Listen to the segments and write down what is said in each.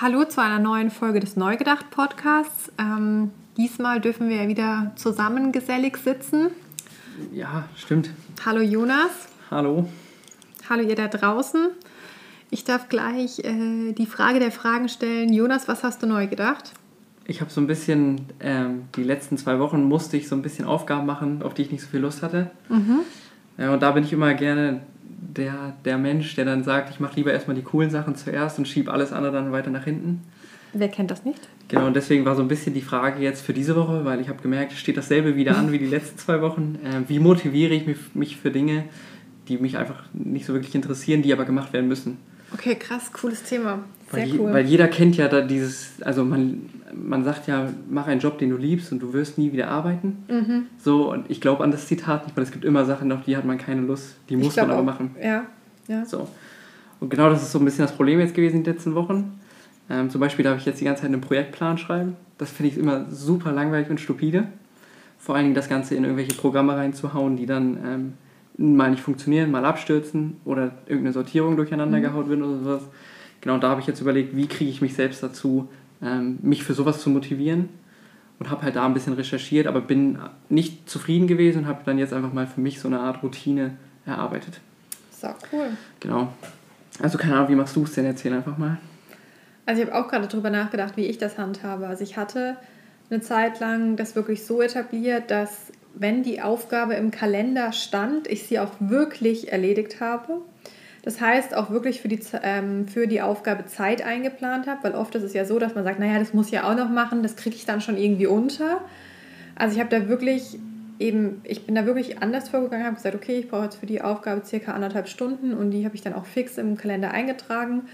Hallo zu einer neuen Folge des Neugedacht Podcasts. Ähm, diesmal dürfen wir ja wieder zusammen gesellig sitzen. Ja, stimmt. Hallo Jonas. Hallo. Hallo ihr da draußen. Ich darf gleich äh, die Frage der Fragen stellen. Jonas, was hast du neu gedacht? Ich habe so ein bisschen, ähm, die letzten zwei Wochen musste ich so ein bisschen Aufgaben machen, auf die ich nicht so viel Lust hatte. Mhm. Ja, und da bin ich immer gerne der, der Mensch, der dann sagt, ich mache lieber erstmal die coolen Sachen zuerst und schiebe alles andere dann weiter nach hinten. Wer kennt das nicht? Genau, und deswegen war so ein bisschen die Frage jetzt für diese Woche, weil ich habe gemerkt, es steht dasselbe wieder an wie die letzten zwei Wochen. Äh, wie motiviere ich mich, mich für Dinge, die mich einfach nicht so wirklich interessieren, die aber gemacht werden müssen? Okay, krass, cooles Thema. Sehr weil, cool. Weil jeder kennt ja da dieses, also man, man sagt ja, mach einen Job, den du liebst und du wirst nie wieder arbeiten. Mhm. So, und ich glaube an das Zitat nicht, weil es gibt immer Sachen, auf die hat man keine Lust, die muss man aber auch. machen. Ja, ja. So. Und genau das ist so ein bisschen das Problem jetzt gewesen in den letzten Wochen. Ähm, zum Beispiel darf ich jetzt die ganze Zeit einen Projektplan schreiben. Das finde ich immer super langweilig und stupide. Vor allen Dingen das Ganze in irgendwelche Programme reinzuhauen, die dann ähm, mal nicht funktionieren, mal abstürzen oder irgendeine Sortierung durcheinander mhm. gehaut wird oder sowas. Genau, da habe ich jetzt überlegt, wie kriege ich mich selbst dazu, ähm, mich für sowas zu motivieren und habe halt da ein bisschen recherchiert, aber bin nicht zufrieden gewesen und habe dann jetzt einfach mal für mich so eine Art Routine erarbeitet. So, cool. Genau. Also keine Ahnung, wie machst du es denn? Erzähl einfach mal. Also ich habe auch gerade darüber nachgedacht, wie ich das handhabe. Also ich hatte eine Zeit lang das wirklich so etabliert, dass wenn die Aufgabe im Kalender stand, ich sie auch wirklich erledigt habe. Das heißt, auch wirklich für die, ähm, für die Aufgabe Zeit eingeplant habe, weil oft ist es ja so, dass man sagt, naja, das muss ich ja auch noch machen, das kriege ich dann schon irgendwie unter. Also ich habe da wirklich eben, ich bin da wirklich anders vorgegangen, habe gesagt, okay, ich brauche jetzt für die Aufgabe circa anderthalb Stunden und die habe ich dann auch fix im Kalender eingetragen.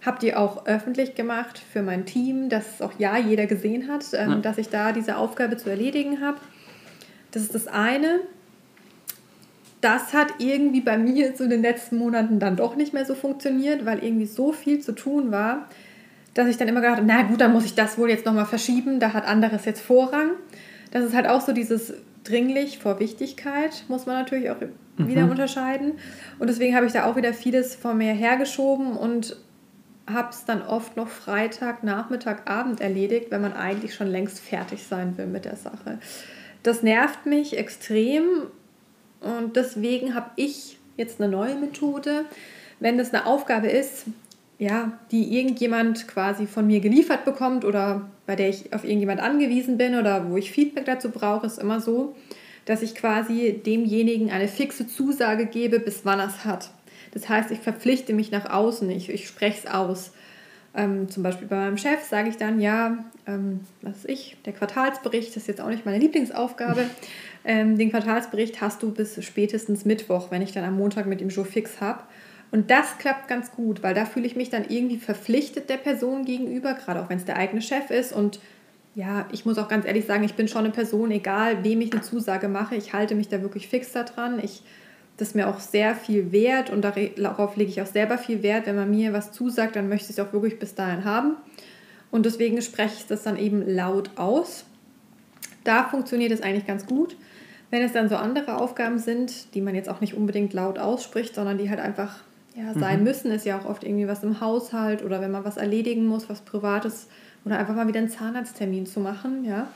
Habe die auch öffentlich gemacht für mein Team, dass auch ja jeder gesehen hat, ähm, ja. dass ich da diese Aufgabe zu erledigen habe. Das ist das eine das hat irgendwie bei mir so in den letzten Monaten dann doch nicht mehr so funktioniert, weil irgendwie so viel zu tun war, dass ich dann immer gedacht habe, na gut, dann muss ich das wohl jetzt nochmal verschieben, da hat anderes jetzt Vorrang. Das ist halt auch so dieses dringlich vor Wichtigkeit, muss man natürlich auch mhm. wieder unterscheiden. Und deswegen habe ich da auch wieder vieles vor mir hergeschoben und habe es dann oft noch Freitag, Nachmittag, Abend erledigt, wenn man eigentlich schon längst fertig sein will mit der Sache. Das nervt mich extrem und deswegen habe ich jetzt eine neue Methode. Wenn das eine Aufgabe ist, ja, die irgendjemand quasi von mir geliefert bekommt oder bei der ich auf irgendjemand angewiesen bin oder wo ich Feedback dazu brauche, ist immer so, dass ich quasi demjenigen eine fixe Zusage gebe, bis wann er es hat. Das heißt, ich verpflichte mich nach außen, ich, ich spreche es aus. Ähm, zum Beispiel bei meinem Chef sage ich dann, ja, ähm, was ist ich, der Quartalsbericht, das ist jetzt auch nicht meine Lieblingsaufgabe. Ähm, den Quartalsbericht hast du bis spätestens Mittwoch, wenn ich dann am Montag mit dem Joe fix habe. Und das klappt ganz gut, weil da fühle ich mich dann irgendwie verpflichtet der Person gegenüber, gerade auch wenn es der eigene Chef ist. Und ja, ich muss auch ganz ehrlich sagen, ich bin schon eine Person, egal wem ich eine Zusage mache, ich halte mich da wirklich fix daran. Ich, das ist mir auch sehr viel wert und darauf lege ich auch selber viel Wert. Wenn man mir was zusagt, dann möchte ich es auch wirklich bis dahin haben. Und deswegen spreche ich das dann eben laut aus. Da funktioniert es eigentlich ganz gut. Wenn es dann so andere Aufgaben sind, die man jetzt auch nicht unbedingt laut ausspricht, sondern die halt einfach ja, sein mhm. müssen, ist ja auch oft irgendwie was im Haushalt oder wenn man was erledigen muss, was Privates oder einfach mal wieder einen Zahnarzttermin zu machen, ja.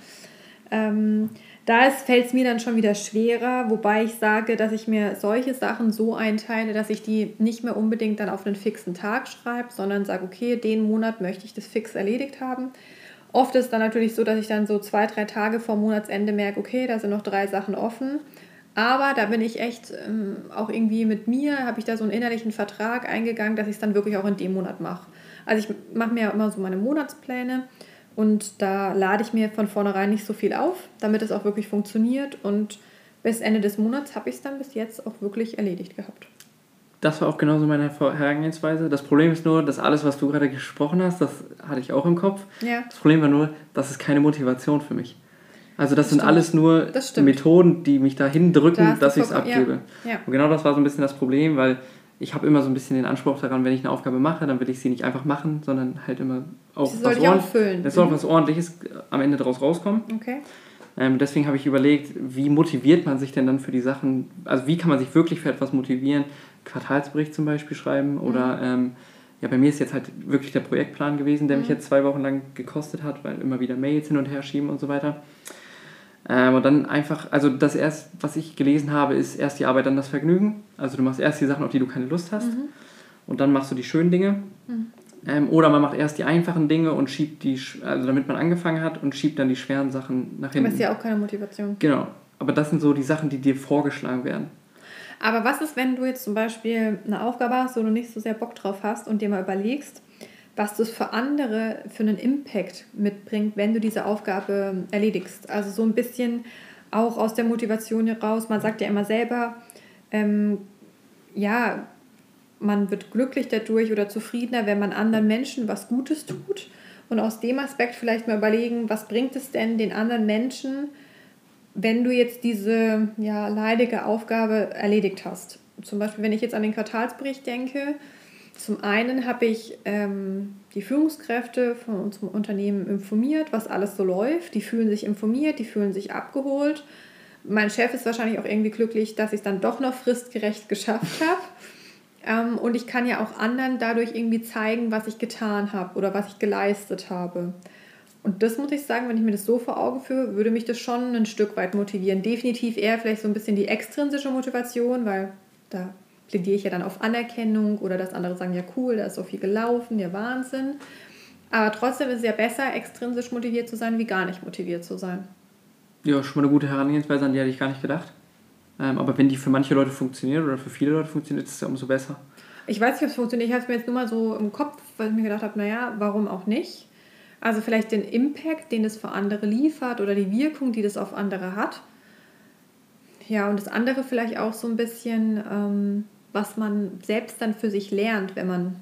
Ähm, da fällt es mir dann schon wieder schwerer, wobei ich sage, dass ich mir solche Sachen so einteile, dass ich die nicht mehr unbedingt dann auf einen fixen Tag schreibe, sondern sage, okay, den Monat möchte ich das fix erledigt haben. Oft ist dann natürlich so, dass ich dann so zwei, drei Tage vor Monatsende merke, okay, da sind noch drei Sachen offen. Aber da bin ich echt ähm, auch irgendwie mit mir, habe ich da so einen innerlichen Vertrag eingegangen, dass ich es dann wirklich auch in dem Monat mache. Also ich mache mir ja immer so meine Monatspläne und da lade ich mir von vornherein nicht so viel auf, damit es auch wirklich funktioniert. Und bis Ende des Monats habe ich es dann bis jetzt auch wirklich erledigt gehabt das war auch genauso meine Herangehensweise. Das Problem ist nur, dass alles, was du gerade gesprochen hast, das hatte ich auch im Kopf. Ja. Das Problem war nur, das ist keine Motivation für mich. Also das, das sind stimmt. alles nur Methoden, die mich dahin drücken, da dass ich es abgebe. Ja. Ja. Und genau das war so ein bisschen das Problem, weil ich habe immer so ein bisschen den Anspruch daran, wenn ich eine Aufgabe mache, dann will ich sie nicht einfach machen, sondern halt immer auch Sie was, füllen. Es soll mhm. was Ordentliches am Ende daraus rauskommen. Okay. Ähm, deswegen habe ich überlegt, wie motiviert man sich denn dann für die Sachen, also wie kann man sich wirklich für etwas motivieren, Quartalsbericht zum Beispiel schreiben oder mhm. ähm, ja, bei mir ist jetzt halt wirklich der Projektplan gewesen, der mhm. mich jetzt zwei Wochen lang gekostet hat, weil immer wieder Mails hin und her schieben und so weiter. Ähm, und dann einfach, also das erst, was ich gelesen habe, ist erst die Arbeit, dann das Vergnügen. Also du machst erst die Sachen, auf die du keine Lust hast. Mhm. Und dann machst du die schönen Dinge. Mhm. Ähm, oder man macht erst die einfachen Dinge und schiebt die, also damit man angefangen hat und schiebt dann die schweren Sachen nach hinten. Aber ist ja auch keine Motivation. Genau. Aber das sind so die Sachen, die dir vorgeschlagen werden. Aber was ist, wenn du jetzt zum Beispiel eine Aufgabe hast, wo du nicht so sehr Bock drauf hast und dir mal überlegst, was das für andere für einen Impact mitbringt, wenn du diese Aufgabe erledigst? Also so ein bisschen auch aus der Motivation heraus. Man sagt ja immer selber, ähm, ja, man wird glücklich dadurch oder zufriedener, wenn man anderen Menschen was Gutes tut. Und aus dem Aspekt vielleicht mal überlegen, was bringt es denn den anderen Menschen, wenn du jetzt diese ja, leidige Aufgabe erledigt hast. Zum Beispiel, wenn ich jetzt an den Quartalsbericht denke, zum einen habe ich ähm, die Führungskräfte von unserem Unternehmen informiert, was alles so läuft. Die fühlen sich informiert, die fühlen sich abgeholt. Mein Chef ist wahrscheinlich auch irgendwie glücklich, dass ich es dann doch noch fristgerecht geschafft habe. Ähm, und ich kann ja auch anderen dadurch irgendwie zeigen, was ich getan habe oder was ich geleistet habe. Und das muss ich sagen, wenn ich mir das so vor Augen führe, würde mich das schon ein Stück weit motivieren. Definitiv eher vielleicht so ein bisschen die extrinsische Motivation, weil da plädiere ich ja dann auf Anerkennung oder dass andere sagen, ja cool, da ist so viel gelaufen, ja Wahnsinn. Aber trotzdem ist es ja besser, extrinsisch motiviert zu sein, wie gar nicht motiviert zu sein. Ja, schon mal eine gute Herangehensweise, an die hätte ich gar nicht gedacht. Ähm, aber wenn die für manche Leute funktioniert oder für viele Leute funktioniert, ist es ja umso besser. Ich weiß nicht, ob es funktioniert. Ich habe es mir jetzt nur mal so im Kopf, weil ich mir gedacht habe, naja, warum auch nicht? Also vielleicht den Impact, den es für andere liefert oder die Wirkung, die das auf andere hat. Ja, und das andere vielleicht auch so ein bisschen, ähm, was man selbst dann für sich lernt, wenn man,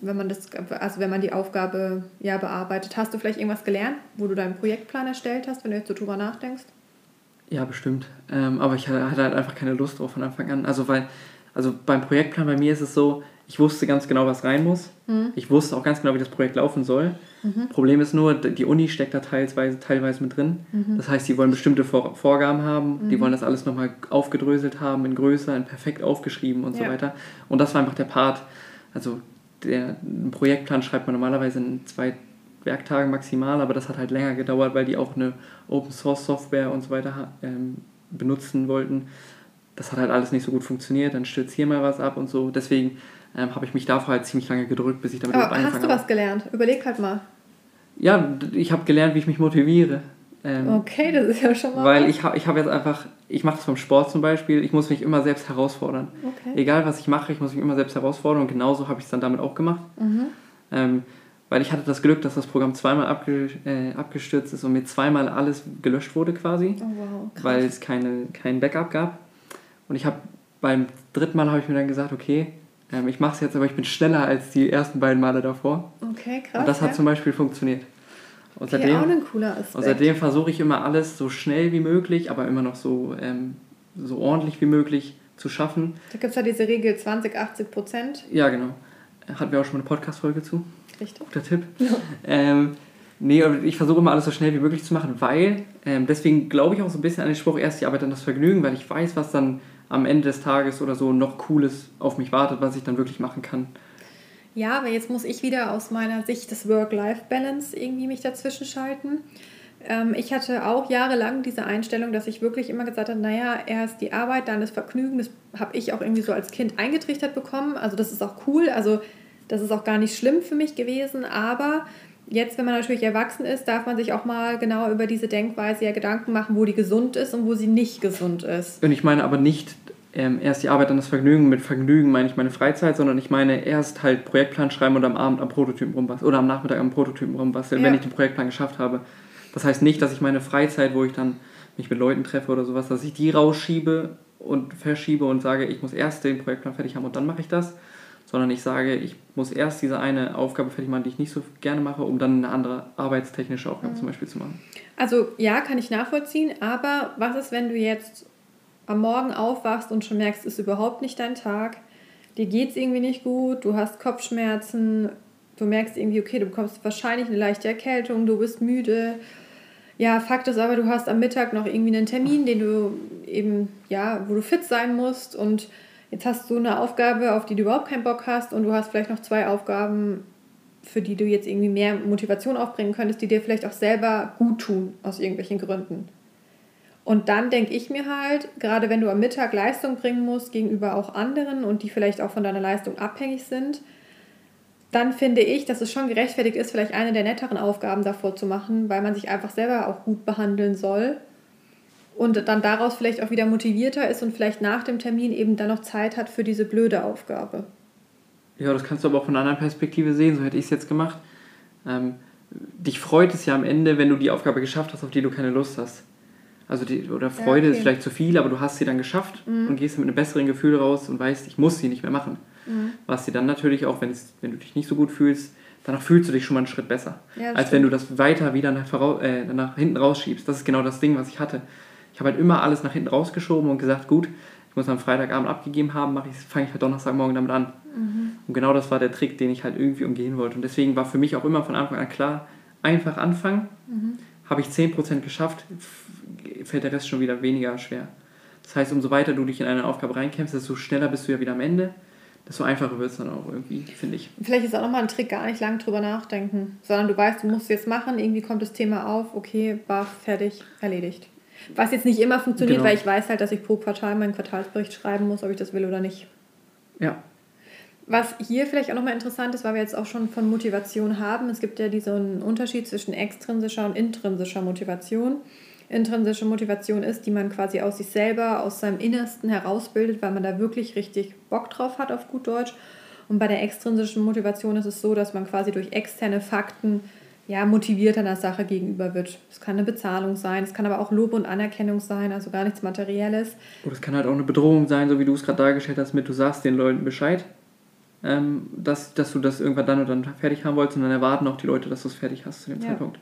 wenn man das, also wenn man die Aufgabe ja bearbeitet. Hast du vielleicht irgendwas gelernt, wo du deinen Projektplan erstellt hast, wenn du jetzt so drüber nachdenkst? Ja, bestimmt. Ähm, aber ich hatte halt einfach keine Lust drauf von Anfang an. Also weil, also beim Projektplan bei mir ist es so, ich wusste ganz genau, was rein muss. Mhm. Ich wusste auch ganz genau, wie das Projekt laufen soll. Mhm. Problem ist nur, die Uni steckt da teilweise, teilweise mit drin. Mhm. Das heißt, sie wollen bestimmte Vor Vorgaben haben, die mhm. wollen das alles nochmal aufgedröselt haben, in größer, in perfekt aufgeschrieben und ja. so weiter. Und das war einfach der Part. Also der, einen Projektplan schreibt man normalerweise in zwei Werktagen maximal, aber das hat halt länger gedauert, weil die auch eine Open Source Software und so weiter ähm, benutzen wollten. Das hat halt alles nicht so gut funktioniert, dann stürzt hier mal was ab und so. Deswegen ähm, habe ich mich davor halt ziemlich lange gedrückt, bis ich damit Aber angefangen habe. Hast du was gelernt? Überleg halt mal. Ja, ich habe gelernt, wie ich mich motiviere. Ähm, okay, das ist ja schon mal. Weil was. ich habe ich hab jetzt einfach, ich mache das vom Sport zum Beispiel, ich muss mich immer selbst herausfordern. Okay. Egal was ich mache, ich muss mich immer selbst herausfordern und genauso habe ich es dann damit auch gemacht. Mhm. Ähm, weil ich hatte das Glück, dass das Programm zweimal abge, äh, abgestürzt ist und mir zweimal alles gelöscht wurde quasi, oh, wow. weil es keine, kein Backup gab. Und ich habe beim dritten Mal habe ich mir dann gesagt, okay, ähm, ich mache es jetzt, aber ich bin schneller als die ersten beiden Male davor. Okay, krass. Und das hat ja. zum Beispiel funktioniert. Und okay, auch ein cooler Aspekt. Und seitdem versuche ich immer alles so schnell wie möglich, aber immer noch so, ähm, so ordentlich wie möglich zu schaffen. Da gibt es ja diese Regel 20, 80 Prozent. Ja, genau. Hatten wir auch schon mal eine Podcast-Folge zu. Richtig. Guter Tipp. Ja. Ähm, nee, ich versuche immer alles so schnell wie möglich zu machen, weil, ähm, deswegen glaube ich auch so ein bisschen an den Spruch, erst die Arbeit, dann das Vergnügen, weil ich weiß, was dann am Ende des Tages oder so noch Cooles auf mich wartet, was ich dann wirklich machen kann. Ja, aber jetzt muss ich wieder aus meiner Sicht des Work-Life-Balance irgendwie mich dazwischen schalten. Ähm, ich hatte auch jahrelang diese Einstellung, dass ich wirklich immer gesagt habe, naja, erst die Arbeit, dann das Vergnügen. Das habe ich auch irgendwie so als Kind eingetrichtert bekommen. Also das ist auch cool. Also das ist auch gar nicht schlimm für mich gewesen. Aber jetzt, wenn man natürlich erwachsen ist, darf man sich auch mal genau über diese Denkweise ja Gedanken machen, wo die gesund ist und wo sie nicht gesund ist. Und ich meine aber nicht ähm, erst die Arbeit, dann das Vergnügen. Mit Vergnügen meine ich meine Freizeit, sondern ich meine erst halt Projektplan schreiben und am Abend am Prototypen rumbasteln oder am Nachmittag am Prototypen rumbasteln, ja. wenn ich den Projektplan geschafft habe. Das heißt nicht, dass ich meine Freizeit, wo ich dann mich mit Leuten treffe oder sowas, dass ich die rausschiebe und verschiebe und sage, ich muss erst den Projektplan fertig haben und dann mache ich das, sondern ich sage, ich muss erst diese eine Aufgabe fertig machen, die ich nicht so gerne mache, um dann eine andere arbeitstechnische Aufgabe mhm. zum Beispiel zu machen. Also ja, kann ich nachvollziehen, aber was ist, wenn du jetzt am Morgen aufwachst und schon merkst, es ist überhaupt nicht dein Tag, dir geht es irgendwie nicht gut, du hast Kopfschmerzen, du merkst irgendwie, okay, du bekommst wahrscheinlich eine leichte Erkältung, du bist müde. Ja, Fakt ist aber, du hast am Mittag noch irgendwie einen Termin, den du eben, ja, wo du fit sein musst und Jetzt hast du eine Aufgabe, auf die du überhaupt keinen Bock hast und du hast vielleicht noch zwei Aufgaben, für die du jetzt irgendwie mehr Motivation aufbringen könntest, die dir vielleicht auch selber gut tun aus irgendwelchen Gründen. Und dann denke ich mir halt, gerade wenn du am Mittag Leistung bringen musst gegenüber auch anderen und die vielleicht auch von deiner Leistung abhängig sind, dann finde ich, dass es schon gerechtfertigt ist, vielleicht eine der netteren Aufgaben davor zu machen, weil man sich einfach selber auch gut behandeln soll und dann daraus vielleicht auch wieder motivierter ist und vielleicht nach dem Termin eben dann noch Zeit hat für diese blöde Aufgabe. Ja, das kannst du aber auch von einer anderen Perspektive sehen, so hätte ich es jetzt gemacht. Ähm, dich freut es ja am Ende, wenn du die Aufgabe geschafft hast, auf die du keine Lust hast. Also die, oder Freude ja, okay. ist vielleicht zu viel, aber du hast sie dann geschafft mhm. und gehst mit einem besseren Gefühl raus und weißt, ich muss sie nicht mehr machen. Mhm. Was sie dann natürlich auch, wenn du dich nicht so gut fühlst, danach fühlst du dich schon mal einen Schritt besser. Ja, als stimmt. wenn du das weiter wieder nach, äh, nach hinten rausschiebst. Das ist genau das Ding, was ich hatte. Ich habe halt immer alles nach hinten rausgeschoben und gesagt, gut, ich muss am Freitagabend abgegeben haben, fange ich halt Donnerstagmorgen damit an. Mhm. Und genau das war der Trick, den ich halt irgendwie umgehen wollte. Und deswegen war für mich auch immer von Anfang an klar, einfach anfangen. Mhm. Habe ich 10% geschafft, fällt der Rest schon wieder weniger schwer. Das heißt, umso weiter du dich in eine Aufgabe reinkämpfst, desto schneller bist du ja wieder am Ende, desto einfacher wird es dann auch irgendwie, finde ich. Vielleicht ist auch nochmal ein Trick, gar nicht lange drüber nachdenken, sondern du weißt, du musst es jetzt machen, irgendwie kommt das Thema auf, okay, baff, fertig, erledigt. Was jetzt nicht immer funktioniert, genau. weil ich weiß halt, dass ich pro Quartal meinen Quartalsbericht schreiben muss, ob ich das will oder nicht. Ja. Was hier vielleicht auch nochmal interessant ist, weil wir jetzt auch schon von Motivation haben, es gibt ja diesen Unterschied zwischen extrinsischer und intrinsischer Motivation intrinsische Motivation ist, die man quasi aus sich selber, aus seinem Innersten herausbildet, weil man da wirklich richtig Bock drauf hat, auf gut Deutsch. Und bei der extrinsischen Motivation ist es so, dass man quasi durch externe Fakten ja, motiviert einer Sache gegenüber wird. Es kann eine Bezahlung sein, es kann aber auch Lob und Anerkennung sein, also gar nichts Materielles. Oder es kann halt auch eine Bedrohung sein, so wie du es gerade dargestellt hast, mit du sagst den Leuten Bescheid, ähm, dass, dass du das irgendwann dann und dann fertig haben wolltest und dann erwarten auch die Leute, dass du es fertig hast zu dem ja. Zeitpunkt.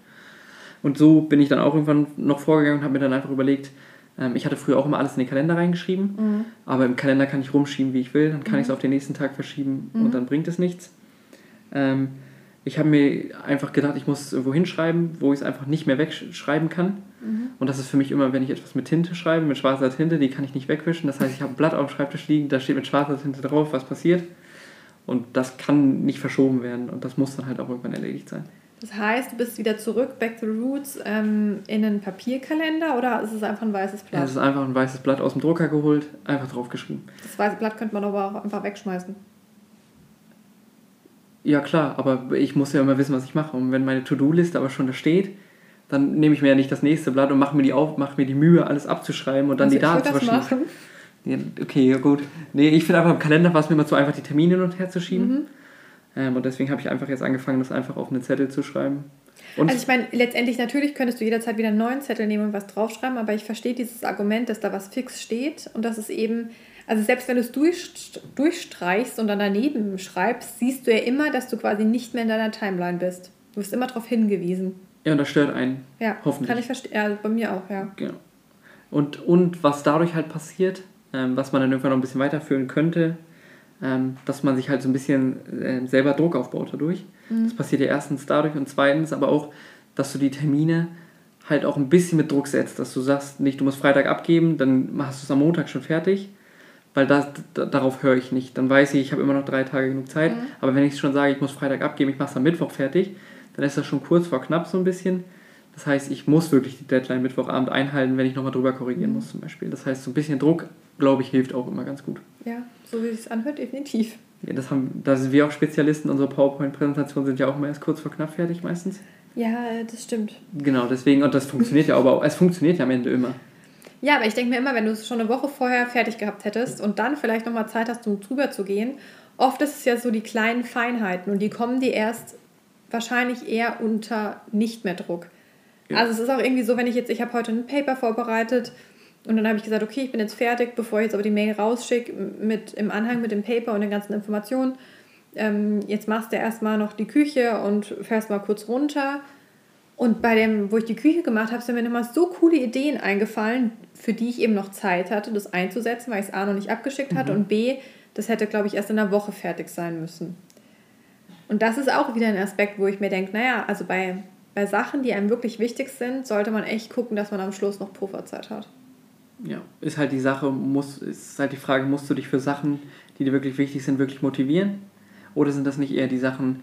Und so bin ich dann auch irgendwann noch vorgegangen und habe mir dann einfach überlegt, ähm, ich hatte früher auch immer alles in den Kalender reingeschrieben, mhm. aber im Kalender kann ich rumschieben, wie ich will, dann kann mhm. ich es auf den nächsten Tag verschieben mhm. und dann bringt es nichts. Ähm, ich habe mir einfach gedacht, ich muss irgendwo hinschreiben, wo ich es einfach nicht mehr wegschreiben kann. Mhm. Und das ist für mich immer, wenn ich etwas mit Tinte schreibe, mit schwarzer Tinte, die kann ich nicht wegwischen. Das heißt, ich habe ein Blatt auf dem Schreibtisch liegen, da steht mit schwarzer Tinte drauf, was passiert. Und das kann nicht verschoben werden und das muss dann halt auch irgendwann erledigt sein. Das heißt, du bist wieder zurück, back to the roots, ähm, in einen Papierkalender oder ist es einfach ein weißes Blatt? Ja, es ist einfach ein weißes Blatt aus dem Drucker geholt, einfach draufgeschrieben. Das weiße Blatt könnte man aber auch einfach wegschmeißen. Ja klar, aber ich muss ja immer wissen, was ich mache. Und wenn meine To-Do-Liste aber schon da steht, dann nehme ich mir ja nicht das nächste Blatt und mache mir die auf, mache mir die Mühe, alles abzuschreiben und dann also die Daten zu verschieben. Ja, okay, ja gut. Nee, ich finde einfach im Kalender war es mir immer zu einfach, die Termine hin und her zu schieben. Mhm. Ähm, und deswegen habe ich einfach jetzt angefangen, das einfach auf einen Zettel zu schreiben. Und also ich meine, letztendlich natürlich könntest du jederzeit wieder einen neuen Zettel nehmen und was draufschreiben, aber ich verstehe dieses Argument, dass da was fix steht und dass es eben, also selbst wenn du es durch, durchstreichst und dann daneben schreibst, siehst du ja immer, dass du quasi nicht mehr in deiner Timeline bist. Du wirst immer darauf hingewiesen. Ja, und das stört einen. Ja, hoffentlich. Kann ich verstehen. Ja, bei mir auch, ja. Genau. Und, und was dadurch halt passiert, ähm, was man dann irgendwann noch ein bisschen weiterführen könnte, ähm, dass man sich halt so ein bisschen äh, selber Druck aufbaut dadurch. Mhm. Das passiert ja erstens dadurch und zweitens aber auch, dass du die Termine halt auch ein bisschen mit Druck setzt, dass du sagst, nicht, du musst Freitag abgeben, dann hast du es am Montag schon fertig, weil das, da, darauf höre ich nicht. Dann weiß ich, ich habe immer noch drei Tage genug Zeit, mhm. aber wenn ich schon sage, ich muss Freitag abgeben, ich mache es am Mittwoch fertig, dann ist das schon kurz vor knapp so ein bisschen. Das heißt, ich muss wirklich die Deadline Mittwochabend einhalten, wenn ich nochmal drüber korrigieren mhm. muss zum Beispiel. Das heißt, so ein bisschen Druck, glaube ich, hilft auch immer ganz gut. Ja, so wie es anhört, definitiv. Ja, das haben, da sind wir auch Spezialisten. Unsere PowerPoint-Präsentationen sind ja auch immer erst kurz vor knapp fertig meistens. Ja, das stimmt. Genau, deswegen, und das funktioniert ja aber auch, es funktioniert ja am Ende immer. Ja, aber ich denke mir immer, wenn du es schon eine Woche vorher fertig gehabt hättest und dann vielleicht nochmal Zeit hast, um drüber zu gehen, oft ist es ja so die kleinen Feinheiten und die kommen dir erst wahrscheinlich eher unter nicht mehr Druck. Ja. Also es ist auch irgendwie so, wenn ich jetzt, ich habe heute ein Paper vorbereitet, und dann habe ich gesagt, okay, ich bin jetzt fertig, bevor ich jetzt aber die Mail rausschicke mit im Anhang mit dem Paper und den ganzen Informationen. Ähm, jetzt machst du erstmal noch die Küche und fährst mal kurz runter. Und bei dem, wo ich die Küche gemacht habe, sind mir immer so coole Ideen eingefallen, für die ich eben noch Zeit hatte, das einzusetzen, weil ich es A noch nicht abgeschickt hatte mhm. und B, das hätte, glaube ich, erst in einer Woche fertig sein müssen. Und das ist auch wieder ein Aspekt, wo ich mir denke, naja, also bei, bei Sachen, die einem wirklich wichtig sind, sollte man echt gucken, dass man am Schluss noch Pufferzeit hat. ja, ist halt die Sache, muss, ist halt die Frage, musst du dich für Sachen, die dir wirklich wichtig sind, wirklich motivieren? Oder sind das nicht eher die Sachen,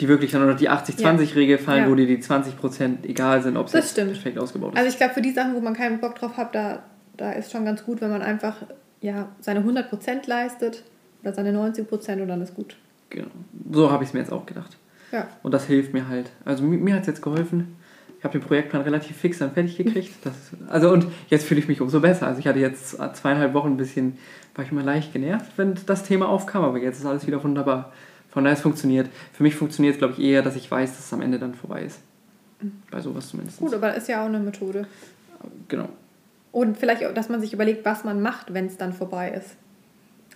die wirklich dann unter die 80-20-Regel fallen, Ja. wo dir die 20% egal sind, ob es perfekt ausgebaut ist? Also ich glaube, für die Sachen, wo man keinen Bock drauf hat, da, da ist schon ganz gut, wenn man einfach ja, seine 100% leistet oder seine 90% und dann ist gut. genau. So habe ich es mir jetzt auch gedacht. Ja. Und das hilft mir halt. Also mir, mir hat es jetzt geholfen. Ich habe den Projektplan relativ fix dann fertig gekriegt. Das, also und jetzt fühle ich mich umso besser. Also ich hatte jetzt zweieinhalb Wochen ein bisschen, war ich immer leicht genervt, wenn das Thema aufkam, aber jetzt ist alles wieder wunderbar. Von daher es funktioniert. Für mich funktioniert es, glaube ich, eher, dass ich weiß, dass es am Ende dann vorbei ist. Bei sowas zumindest. Gut, aber ist ja auch eine Methode. Genau. Und vielleicht, auch, dass man sich überlegt, was man macht, wenn es dann vorbei ist.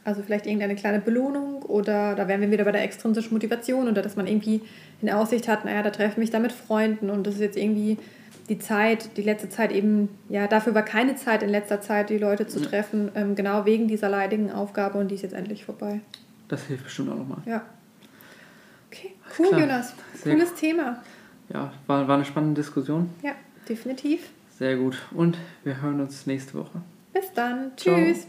Also vielleicht irgendeine kleine Belohnung oder da wären wir wieder bei der extrinsischen Motivation oder dass man irgendwie in Aussicht hat, naja, da treffe ich mich da mit Freunden und das ist jetzt irgendwie die Zeit, die letzte Zeit eben, ja, dafür war keine Zeit in letzter Zeit, die Leute zu treffen, ähm, genau wegen dieser leidigen Aufgabe und die ist jetzt endlich vorbei. Das hilft bestimmt auch nochmal. Ja. Cool, klar. Jonas. Sehr Cooles Thema. Ja, war, war eine spannende Diskussion. Ja, definitiv. Sehr gut. Und wir hören uns nächste Woche. Bis dann. Ciao. Tschüss.